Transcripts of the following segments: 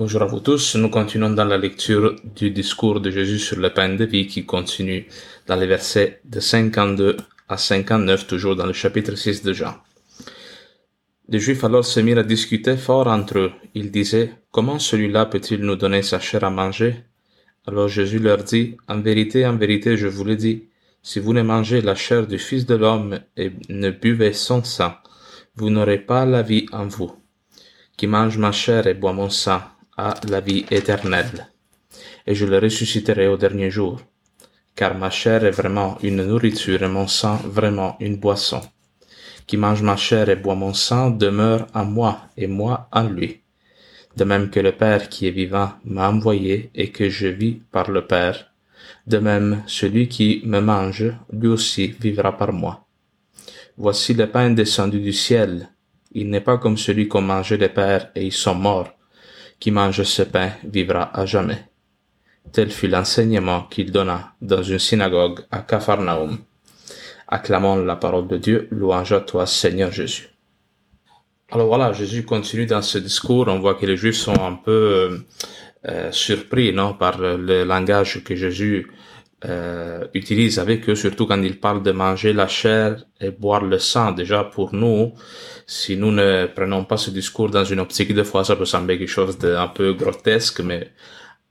Bonjour à vous tous. Nous continuons dans la lecture du discours de Jésus sur le pain de vie qui continue dans les versets de 52 à 59, toujours dans le chapitre 6 de Jean. Les Juifs alors se mirent à discuter fort entre eux. Ils disaient, Comment celui-là peut-il nous donner sa chair à manger? Alors Jésus leur dit, En vérité, en vérité, je vous le dis, si vous ne mangez la chair du Fils de l'homme et ne buvez son sang, vous n'aurez pas la vie en vous. Qui mange ma chair et boit mon sang à la vie éternelle, et je le ressusciterai au dernier jour, car ma chair est vraiment une nourriture et mon sang vraiment une boisson. Qui mange ma chair et boit mon sang demeure en moi et moi en lui. De même que le Père qui est vivant m'a envoyé et que je vis par le Père, de même celui qui me mange, lui aussi vivra par moi. Voici le pain descendu du ciel. Il n'est pas comme celui qu'ont mangé les pères et ils sont morts qui mange ce pain vivra à jamais. Tel fut l'enseignement qu'il donna dans une synagogue à Capharnaüm. Acclamons la parole de Dieu, louange à toi Seigneur Jésus. Alors voilà, Jésus continue dans ce discours, on voit que les Juifs sont un peu euh, surpris non, par le langage que Jésus euh, utilise avec eux, surtout quand il parle de manger la chair et boire le sang. Déjà pour nous, si nous ne prenons pas ce discours dans une optique de foi, ça peut sembler quelque chose d'un peu grotesque, mais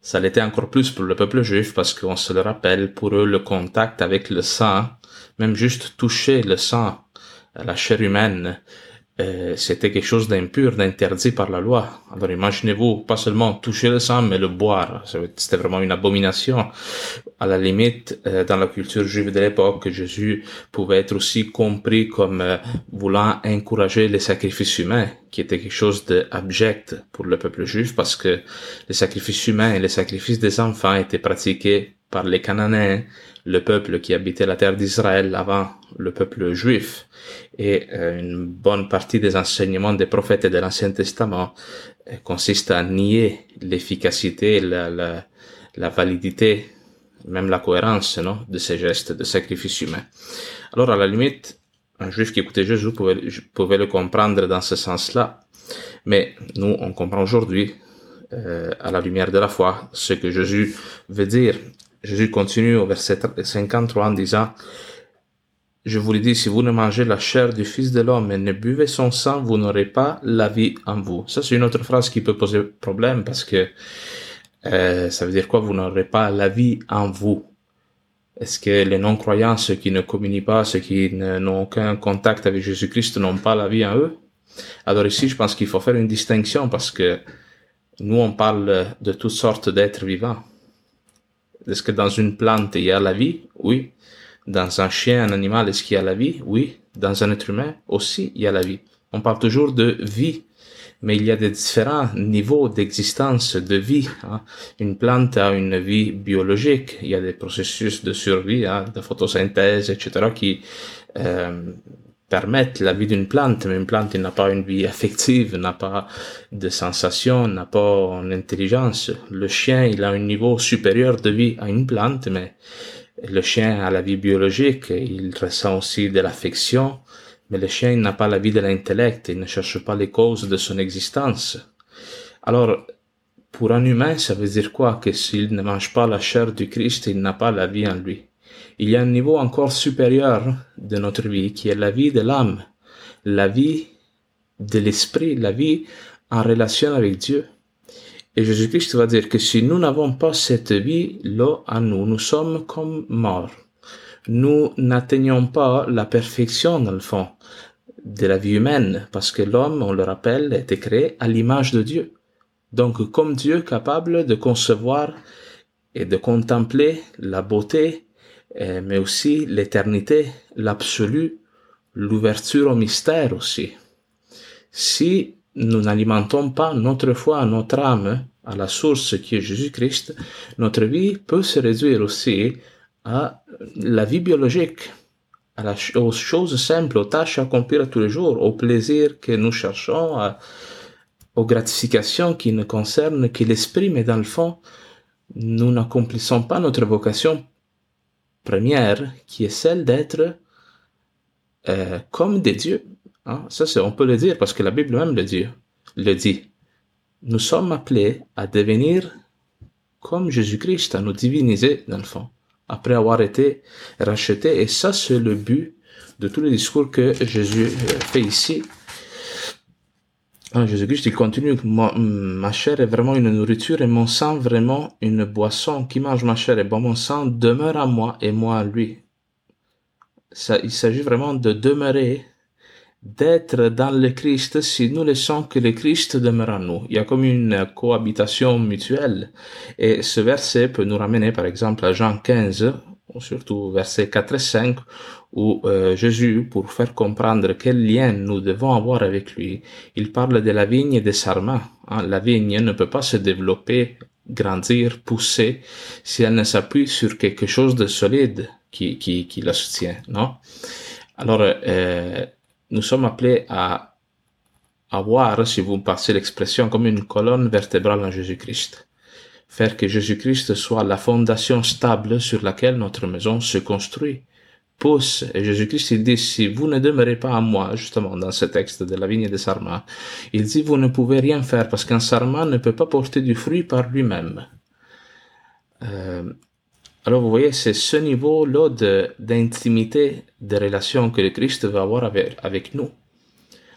ça l'était encore plus pour le peuple juif parce qu'on se le rappelle, pour eux, le contact avec le sang, même juste toucher le sang, la chair humaine, euh, c'était quelque chose d'impur, d'interdit par la loi. Alors imaginez-vous, pas seulement toucher le sang, mais le boire. C'était vraiment une abomination. À la limite, euh, dans la culture juive de l'époque, Jésus pouvait être aussi compris comme euh, voulant encourager les sacrifices humains, qui était quelque chose d'abject pour le peuple juif, parce que les sacrifices humains et les sacrifices des enfants étaient pratiqués par les Cananéens, le peuple qui habitait la terre d'Israël avant le peuple juif. Et euh, une bonne partie des enseignements des prophètes et de l'Ancien Testament euh, consiste à nier l'efficacité, la, validité, même la cohérence non, de ces gestes de sacrifice humain. Alors à la limite, un juif qui écoutait Jésus pouvait, pouvait le comprendre dans ce sens-là, mais nous, on comprend aujourd'hui, euh, à la lumière de la foi, ce que Jésus veut dire. Jésus continue au verset 53 en disant, je vous le dis, si vous ne mangez la chair du Fils de l'homme et ne buvez son sang, vous n'aurez pas la vie en vous. Ça, c'est une autre phrase qui peut poser problème parce que euh, ça veut dire quoi? Vous n'aurez pas la vie en vous. Est-ce que les non-croyants, ceux qui ne communient pas, ceux qui n'ont aucun contact avec Jésus-Christ, n'ont pas la vie en eux? Alors ici, je pense qu'il faut faire une distinction parce que nous, on parle de toutes sortes d'êtres vivants. Est-ce que dans une plante, il y a la vie? Oui. Dans un chien, un animal, est-ce qu'il y a la vie? Oui. Dans un être humain aussi, il y a la vie. On parle toujours de vie, mais il y a des différents niveaux d'existence, de vie. Hein. Une plante a une vie biologique. Il y a des processus de survie, hein, de photosynthèse, etc., qui euh, permettent la vie d'une plante, mais une plante n'a pas une vie affective, n'a pas de sensations, n'a pas une intelligence. Le chien, il a un niveau supérieur de vie à une plante, mais le chien a la vie biologique, il ressent aussi de l'affection, mais le chien n'a pas la vie de l'intellect, il ne cherche pas les causes de son existence. Alors, pour un humain, ça veut dire quoi? Que s'il ne mange pas la chair du Christ, il n'a pas la vie en lui il y a un niveau encore supérieur de notre vie qui est la vie de l'âme, la vie de l'esprit, la vie en relation avec Dieu. Et Jésus-Christ va dire que si nous n'avons pas cette vie-là en nous, nous sommes comme morts. Nous n'atteignons pas la perfection, dans le fond, de la vie humaine, parce que l'homme, on le rappelle, a été créé à l'image de Dieu. Donc, comme Dieu capable de concevoir et de contempler la beauté mais aussi l'éternité, l'absolu, l'ouverture au mystère aussi. Si nous n'alimentons pas notre foi, notre âme à la source qui est Jésus-Christ, notre vie peut se réduire aussi à la vie biologique, aux choses simples, aux tâches à accomplir tous les jours, au plaisir que nous cherchons, aux gratifications qui ne concernent que l'esprit, mais dans le fond, nous n'accomplissons pas notre vocation première, qui est celle d'être euh, comme des dieux. Hein? Ça, on peut le dire parce que la Bible même le dit. Le dit. Nous sommes appelés à devenir comme Jésus-Christ, à nous diviniser dans le fond, après avoir été rachetés. Et ça, c'est le but de tous les discours que Jésus euh, fait ici. Hein, Jésus-Christ, il continue, ma, chair est vraiment une nourriture et mon sang vraiment une boisson. Qui mange ma chair et boit mon sang demeure à moi et moi à lui. Ça, il s'agit vraiment de demeurer, d'être dans le Christ si nous laissons que le Christ demeure en nous. Il y a comme une cohabitation mutuelle. Et ce verset peut nous ramener par exemple à Jean 15, surtout verset 4 et 5, où euh, Jésus, pour faire comprendre quel lien nous devons avoir avec lui, il parle de la vigne et des sarments. Hein. La vigne ne peut pas se développer, grandir, pousser si elle ne s'appuie sur quelque chose de solide qui, qui, qui la soutient, non? Alors, euh, nous sommes appelés à avoir, si vous passez l'expression, comme une colonne vertébrale en Jésus-Christ faire que Jésus-Christ soit la fondation stable sur laquelle notre maison se construit pousse. Et Jésus-Christ, il dit, si vous ne demeurez pas à moi, justement, dans ce texte de la vigne des sarments, il dit, vous ne pouvez rien faire parce qu'un sarment ne peut pas porter du fruit par lui-même. Euh, alors, vous voyez, c'est ce niveau-là d'intimité, de, relation que le Christ va avoir avec, avec nous.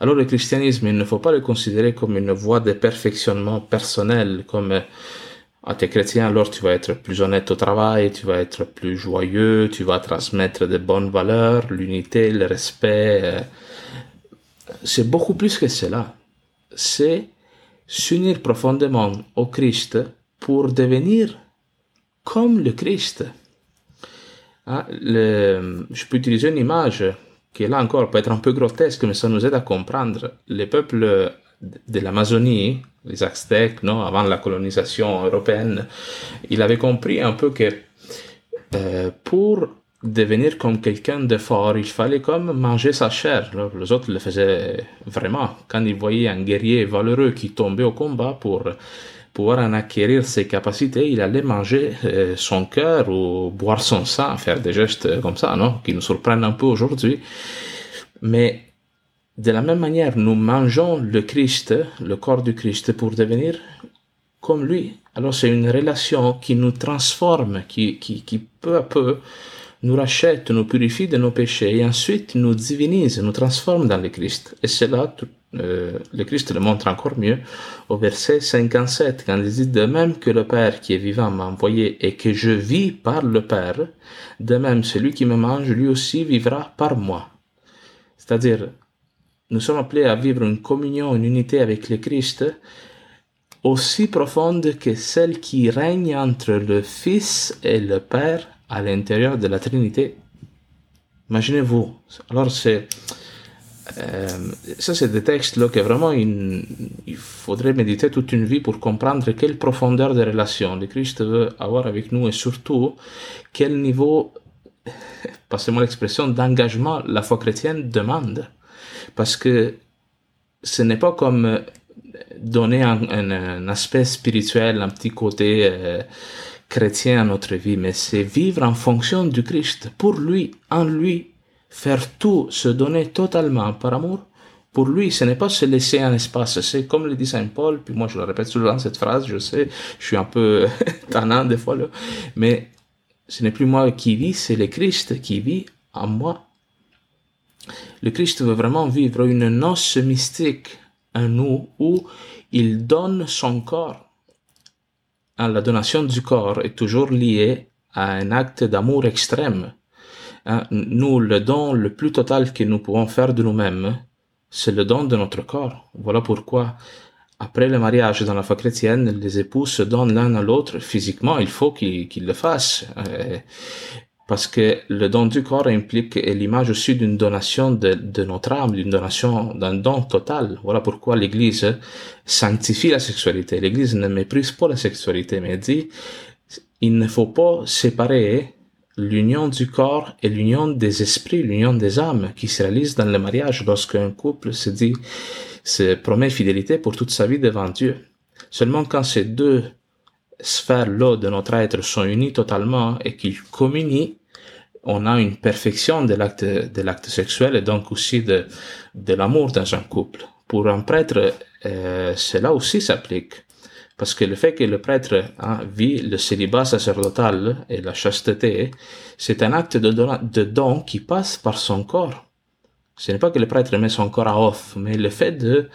Alors, le christianisme, il ne faut pas le considérer comme une voie de perfectionnement personnel, comme ah, t'es chrétien, alors tu vas être plus honnête au travail, tu vas être plus joyeux, tu vas transmettre de bonnes valeurs, l'unité, le respect. Euh. C'est beaucoup plus que cela. C'est s'unir profondément au Christ pour devenir comme le Christ. Ah, je peux utiliser une image qui là encore peut être un peu grotesque, mais ça nous aide à comprendre. Les peuples de l'Amazonie, les Aztèques, non, avant la colonisation européenne, il avait compris un peu que euh, pour devenir comme quelqu'un de fort, il fallait comme manger sa chair. Les autres le faisaient vraiment. Quand ils voyaient un guerrier valeureux qui tombait au combat pour pouvoir en acquérir ses capacités, il allait manger euh, son cœur ou boire son sang, faire des gestes comme ça, non, qui nous surprennent un peu aujourd'hui. Mais de la même manière, nous mangeons le Christ, le corps du Christ, pour devenir comme lui. Alors c'est une relation qui nous transforme, qui, peu à peu nous rachète, nous purifie de nos péchés et ensuite nous divinise, nous transforme dans le Christ. Et c'est euh, le Christ le montre encore mieux au verset 57 quand il dit de même que le Père qui est vivant m'a envoyé et que je vis par le Père, de même celui qui me mange lui aussi vivra par moi. C'est-à-dire, nous sommes appelés à vivre une communion, une unité avec le Christ aussi profonde que celle qui règne entre le Fils et le Père à l'intérieur de la Trinité. Imaginez-vous. Alors c'est euh, ça, c'est des textes là que vraiment il, faudrait méditer toute une vie pour comprendre quelle profondeur de relation le Christ veut avoir avec nous et surtout quel niveau, passez-moi l'expression, d'engagement la foi chrétienne demande. Parce que ce n'est pas comme euh, donner un, aspect spirituel, un petit côté euh, chrétien à notre vie, mais c'est vivre en fonction du Christ, pour lui, en lui, faire tout, se donner totalement par amour. Pour lui, ce n'est pas se laisser un espace, c'est comme le dit Saint Paul, puis moi je le répète souvent cette phrase, je sais, je suis un peu tannant des fois, là, mais ce n'est plus moi qui vis, c'est le Christ qui vit en moi le Christ veut vraiment vivre une noce mystique en nous où il donne son corps. La donation du corps est toujours liée à un acte d'amour extrême. Hein, nous, le don le plus total que nous pouvons faire de nous-mêmes, c'est le don de notre corps. Voilà pourquoi, après le mariage dans la foi chrétienne, les époux se donnent l'un à l'autre physiquement, il faut qu'ils le fassent. Parce que le don du corps implique l'image aussi d'une donation de, de notre âme, d'une donation d'un don total. Voilà pourquoi l'Église sanctifie la sexualité. L'Église ne méprise pas la sexualité, mais dit il ne faut pas séparer l'union du corps et l'union des esprits, l'union des âmes qui se réalise dans le mariage lorsqu'un couple se dit, se promet fidélité pour toute sa vie devant Dieu. Seulement quand ces deux sphères-là de notre être sont unies totalement et qu'ils communient, on a une perfection de l'acte, de l'acte sexuel et donc aussi de, de l'amour dans un couple. Pour un prêtre, euh, cela aussi s'applique. Parce que le fait que le prêtre hein, vit le célibat sacerdotal et la chasteté, c'est un acte de don, de don qui passe par son corps. Ce n'est pas que le prêtre met son corps à off, mais le fait de,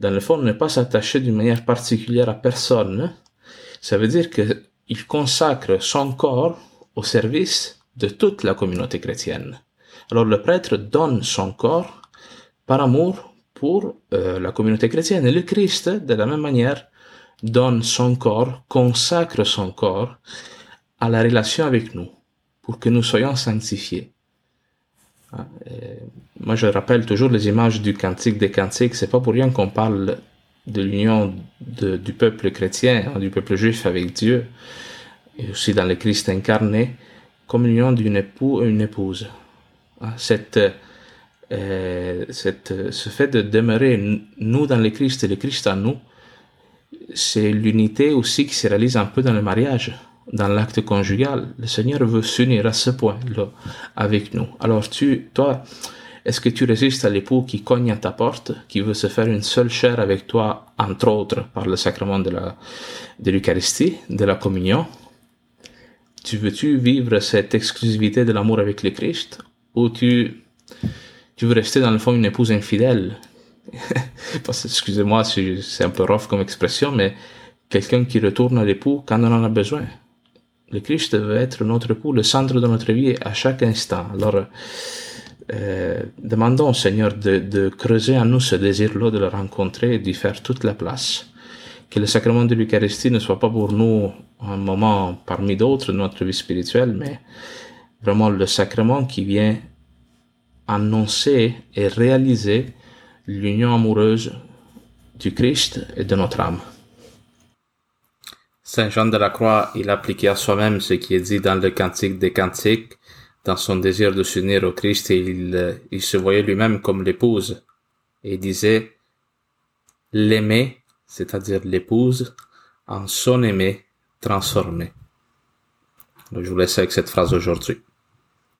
dans le fond, ne pas s'attacher d'une manière particulière à personne, ça veut dire qu'il consacre son corps au service de toute la communauté chrétienne. Alors le prêtre donne son corps par amour pour euh, la communauté chrétienne. Et le Christ, de la même manière, donne son corps, consacre son corps à la relation avec nous, pour que nous soyons sanctifiés. Ah, moi, je rappelle toujours les images du cantique des cantiques. C'est pas pour rien qu'on parle de l'union du peuple chrétien, hein, du peuple juif avec Dieu, et aussi dans le Christ incarné, comme l'union d'une époux et une épouse. Ah, cette, euh, cette, ce fait de demeurer nous dans le Christ et le Christ en nous, c'est l'unité aussi qui se réalise un peu dans le mariage, dans l'acte conjugal. Le Seigneur veut s'unir à ce point-là avec nous. Alors tu, toi, est-ce que tu résistes à l'époux qui cogne à ta porte, qui veut se faire une seule chair avec toi, entre autres, par le sacrement de la, de l'Eucharistie, de la communion? Tu veux-tu vivre cette exclusivité de l'amour avec le Christ? Ou tu, tu veux rester dans le fond une épouse infidèle? excusez-moi si c'est un peu rough comme expression, mais quelqu'un qui retourne à l'époux quand on en a besoin. Le Christ veut être notre époux, le centre de notre vie à chaque instant. Alors, euh, demandons au Seigneur de, de, creuser en nous ce désir-là de le rencontrer et d'y faire toute la place. Que le sacrement de l'Eucharistie ne soit pas pour nous un moment parmi d'autres de notre vie spirituelle, mais vraiment le sacrement qui vient annoncer et réaliser l'union amoureuse du Christ et de notre âme. Saint Jean de la Croix, il appliquait à soi-même ce qui est dit dans le Cantique des Cantiques, dans son désir de s'unir au Christ, il, il se voyait lui-même comme l'épouse, et disait l'aimer, c'est-à-dire l'épouse, en son aimé transformé. Je vous laisse avec cette phrase aujourd'hui.